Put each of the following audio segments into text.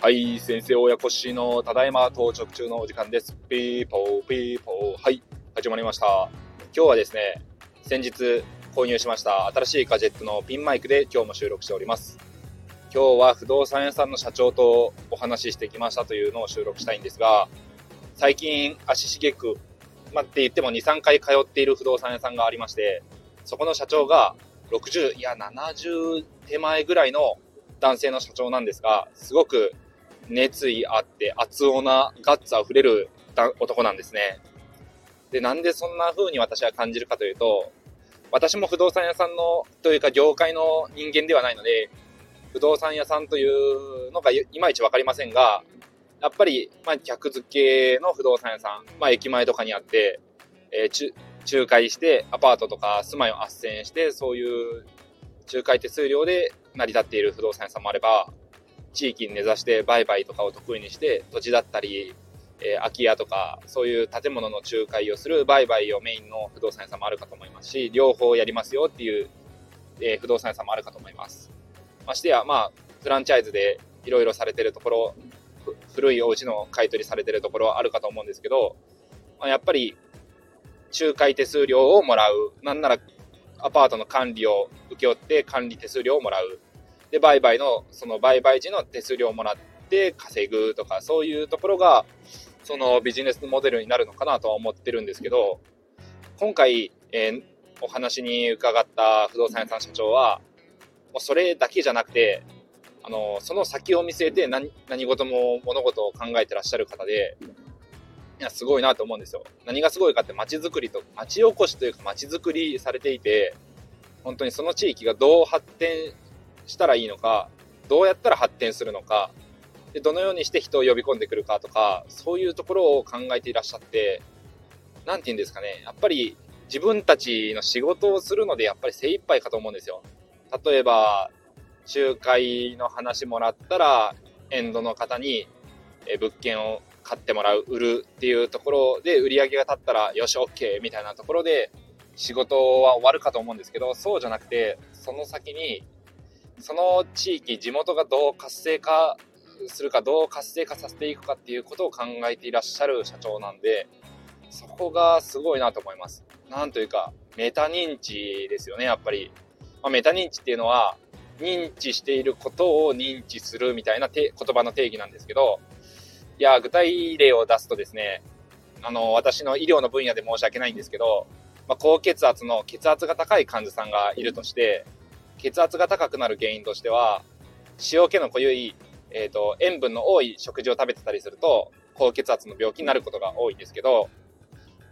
はい、先生親子氏のただいま到着中のお時間です。ピーポーピーポー。はい、始まりました。今日はですね、先日購入しました新しいガジェットのピンマイクで今日も収録しております。今日は不動産屋さんの社長とお話ししてきましたというのを収録したいんですが、最近足しげく、まあ、って言っても2、3回通っている不動産屋さんがありまして、そこの社長が60、いや70手前ぐらいの男性の社長なんですが、すごく熱意あって、熱男なガッツ溢れる男なんですね。で、なんでそんな風に私は感じるかというと、私も不動産屋さんの、というか業界の人間ではないので、不動産屋さんというのがいまいちわかりませんが、やっぱり、まあ、客付けの不動産屋さん、まあ、駅前とかにあって、えー、仲介してアパートとか住まいを斡旋して、そういう仲介手数料で成り立っている不動産屋さんもあれば、地域に根ざして売買とかを得意にして、土地だったり、えー、空き家とか、そういう建物の仲介をする売買をメインの不動産屋さんもあるかと思いますし、両方やりますよっていう、えー、不動産屋さんもあるかと思います。ましてや、まあ、フランチャイズでいろいろされてるところ、古いお家の買い取りされてるところはあるかと思うんですけど、まあ、やっぱり、仲介手数料をもらう。なんなら、アパートの管理を請け負って管理手数料をもらう。で、売買の、その売買時の手数料をもらって稼ぐとか、そういうところが、そのビジネスモデルになるのかなとは思ってるんですけど、今回、えー、お話に伺った不動産屋さん社長は、もうそれだけじゃなくて、あの、その先を見据えて何何事も物事を考えてらっしゃる方で、いや、すごいなと思うんですよ。何がすごいかって街づくりと、街おこしというか街づくりされていて、本当にその地域がどう発展したらいいのか、どうやったら発展するのか、でどのようにして人を呼び込んでくるかとか、そういうところを考えていらっしゃって、なんて言うんですかね、やっぱり自分たちの仕事をするのでやっぱり精一杯かと思うんですよ。例えば、仲介の話もらったら、エンドの方に物件を買ってもらう、売るっていうところで売り上げが立ったら、よし、OK みたいなところで仕事は終わるかと思うんですけど、そうじゃなくて、その先に、その地域、地元がどう活性化するか、どう活性化させていくかっていうことを考えていらっしゃる社長なんで、そこがすごいなと思います。なんというか、メタ認知ですよね、やっぱり。まあ、メタ認知っていうのは、認知していることを認知するみたいな言葉の定義なんですけど、いや、具体例を出すとですね、あの、私の医療の分野で申し訳ないんですけど、まあ、高血圧の血圧が高い患者さんがいるとして、血圧が高くなる原因としては、塩気の濃いえっ、ー、と、塩分の多い食事を食べてたりすると、高血圧の病気になることが多いんですけど、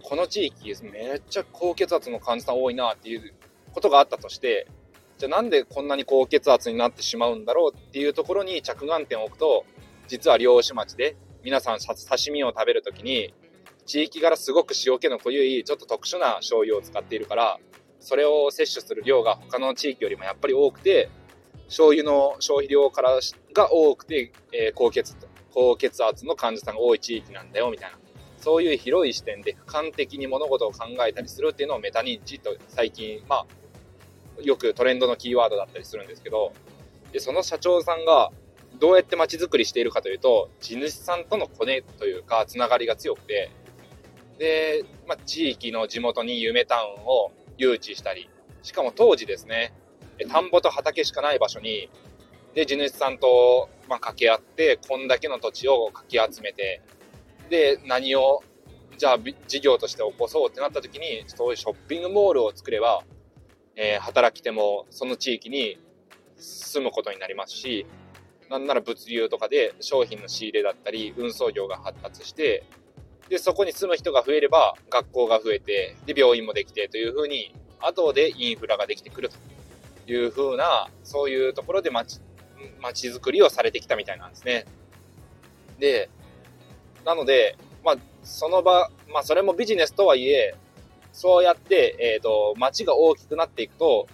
この地域、めっちゃ高血圧の患者さん多いなっていうことがあったとして、じゃあなんでこんなに高血圧になってしまうんだろうっていうところに着眼点を置くと、実は漁師町で皆さん刺身を食べるときに、地域柄すごく塩気の濃い、ちょっと特殊な醤油を使っているから、それを摂取する量が他の地域よりもやっぱり多くて、醤油の消費量からが多くて、えー、高血高血圧の患者さんが多い地域なんだよみたいな。そういう広い視点で俯瞰的に物事を考えたりするっていうのをメタ認知と最近まあよくトレンドのキーワードだったりするんですけどでその社長さんがどうやって街づくりしているかというと地主さんとのコネというかつながりが強くてで、まあ、地域の地元に夢タウンを誘致したりしかも当時ですね田んぼと畑しかない場所に、で、地主さんと、まあ、掛け合って、こんだけの土地をかき集めて、で、何を、じゃあ、事業として起こそうってなった時に、そういうショッピングモールを作れば、えー、働き手もその地域に住むことになりますし、なんなら物流とかで商品の仕入れだったり、運送業が発達して、で、そこに住む人が増えれば、学校が増えて、で、病院もできてというふうに、後でインフラができてくるという風な、そういうところで街、街づくりをされてきたみたいなんですね。で、なので、まあ、その場、まあ、それもビジネスとはいえ、そうやって、えっ、ー、と、街が大きくなっていくと、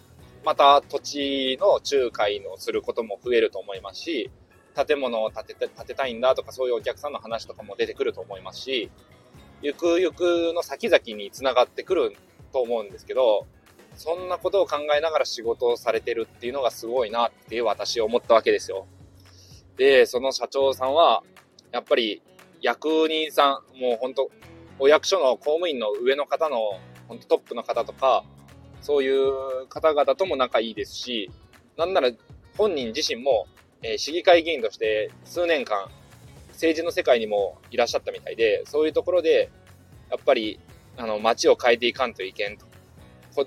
また土地の仲介のすることも増えると思いますし、建物を建てて建てたいんだとかそういうお客さんの話とかも出てくると思いますし、ゆくゆくの先々につながってくると思うんですけど、そんなことを考えながら仕事をされてるっていうのがすごいなって私思ったわけですよ。で、その社長さんは、やっぱり役人さん、もう本当お役所の公務員の上の方の本当トップの方とか、そういう方々とも仲いいですし、なんなら本人自身も、え、市議会議員として数年間政治の世界にもいらっしゃったみたいで、そういうところで、やっぱり、あの、街を変えていかんといけんと。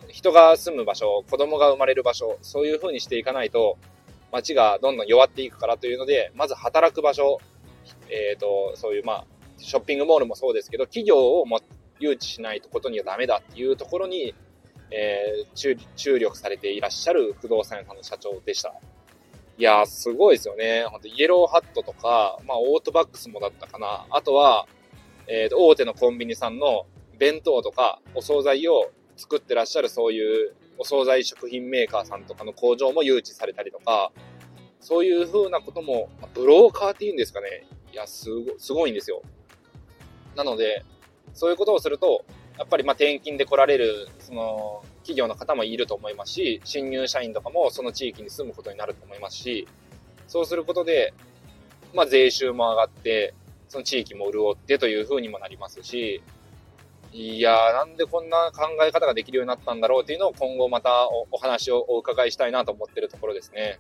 人が住む場所、子供が生まれる場所、そういう風にしていかないと、街がどんどん弱っていくからというので、まず働く場所、えっ、ー、と、そういう、まあ、ショッピングモールもそうですけど、企業をも誘致しないことにはダメだっていうところに、えー、注力されていらっしゃる不動産屋さんの社長でした。いやー、すごいですよね。ほんと、イエローハットとか、まあ、オートバックスもだったかな。あとは、えー、大手のコンビニさんの弁当とか、お惣菜を作ってらっしゃるそういうお惣菜食品メーカーさんとかの工場も誘致されたりとか、そういう風なことも、ブローカーっていうんですかね。いや、すご、すごいんですよ。なので、そういうことをすると、やっぱりま転勤で来られる、その、企業の方もいると思いますし、新入社員とかもその地域に住むことになると思いますし、そうすることで、まあ税収も上がって、その地域も潤ってという風にもなりますし、いやー、なんでこんな考え方ができるようになったんだろうっていうのを今後またお話をお伺いしたいなと思ってるところですね。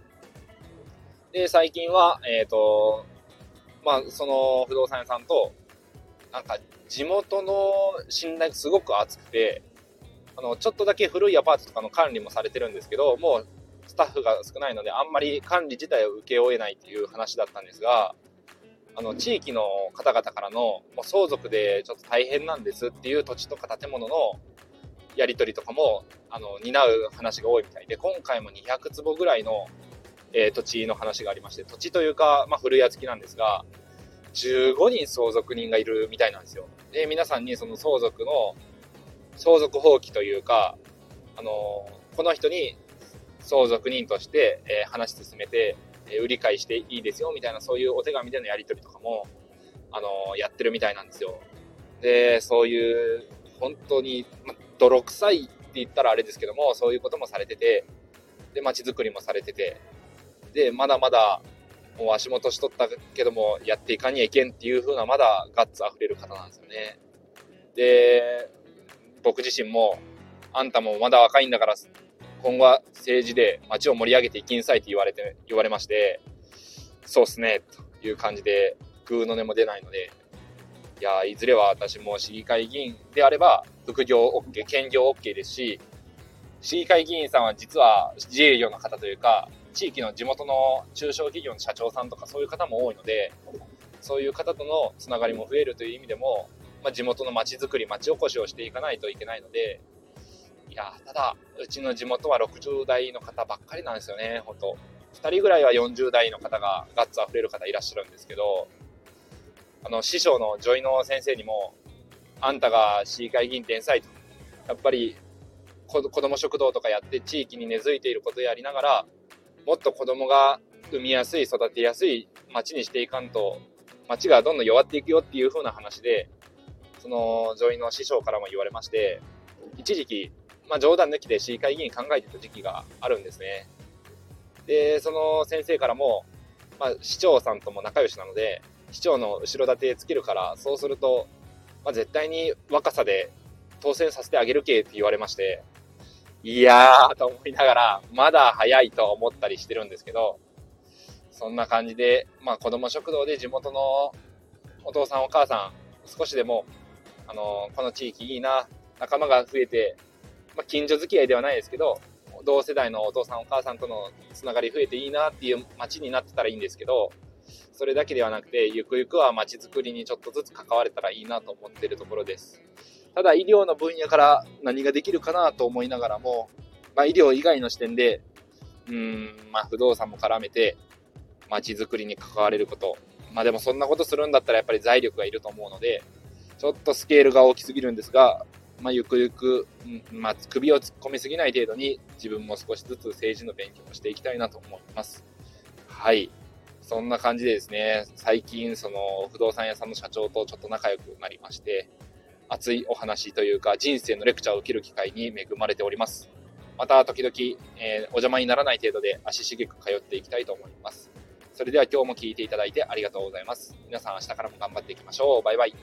で、最近は、えっ、ー、と、まあ、その不動産屋さんと、なんか地元の信頼がすごく厚くて、あの、ちょっとだけ古いアパートとかの管理もされてるんですけど、もうスタッフが少ないので、あんまり管理自体を請け負えないっていう話だったんですが、あの、地域の方々からの、もう相続でちょっと大変なんですっていう土地とか建物のやり取りとかも、あの、担う話が多いみたいで、今回も200坪ぐらいの、えー、土地の話がありまして、土地というか、まあ、古屋付きなんですが、15人相続人がいるみたいなんですよ。で、皆さんにその相続の、相続放棄というか、あの、この人に相続人として、えー、話進めて、え売り買いしていいですよみたいなそういうお手紙でのやり取りとかも、あのやってるみたいなんですよ。で、そういう本当に、ま、泥臭いって言ったらあれですけども、そういうこともされてて、で、街づくりもされてて、で、まだまだ、もう足元しとったけども、やっていかにゃいけんっていう風な、まだガッツ溢れる方なんですよね。で、僕自身も、あんたもまだ若いんだから今後は政治で街を盛り上げていきんさいって言われて、言われまして、そうっすね、という感じで、グーの音も出ないので、いや、いずれは私も市議会議員であれば、副業 OK、兼業 OK ですし、市議会議員さんは実は自営業の方というか、地域の地元の中小企業の社長さんとかそういう方も多いので、そういう方とのつながりも増えるという意味でも、まあ、地元の街づくり、街おこしをしていかないといけないので、いや、ただ、うちの地元は60代の方ばっかりなんですよね、ほんと。2人ぐらいは40代の方がガッツ溢れる方いらっしゃるんですけど、あの、師匠の女医の先生にも、あんたが市議会議員天才と。やっぱり、子供食堂とかやって地域に根付いていることやりながら、もっと子供が産みやすい、育てやすい町にしていかんと、町がどんどん弱っていくよっていう風な話で、その、女医の師匠からも言われまして、一時期、まあ、冗談抜きで市議会議員考えてた時期があるんですね。で、その先生からも、まあ、市長さんとも仲良しなので、市長の後ろ盾つけるから、そうすると、まあ、絶対に若さで当選させてあげるけって言われまして、いやーと思いながら、まだ早いと思ったりしてるんですけど、そんな感じで、まあ子供食堂で地元のお父さんお母さん、少しでも、あのこの地域いいな、仲間が増えて、まあ、近所付き合いではないですけど、同世代のお父さんお母さんとのつながり増えていいなっていう街になってたらいいんですけど、それだけではなくて、ゆくゆくは街づくりにちょっとずつ関われたらいいなと思ってるところです。ただ医療の分野から何ができるかなと思いながらも、まあ、医療以外の視点で、うん、まあ、不動産も絡めて、街づくりに関われること。まあでもそんなことするんだったらやっぱり財力がいると思うので、ちょっとスケールが大きすぎるんですが、まあ、ゆくゆく、うん、まあ、首を突っ込みすぎない程度に自分も少しずつ政治の勉強をしていきたいなと思います。はい。そんな感じでですね、最近、その、不動産屋さんの社長とちょっと仲良くなりまして、熱いお話というか、人生のレクチャーを受ける機会に恵まれております。また、時々、えー、お邪魔にならない程度で足しげく通っていきたいと思います。それでは今日も聞いていただいてありがとうございます。皆さん明日からも頑張っていきましょう。バイバイ。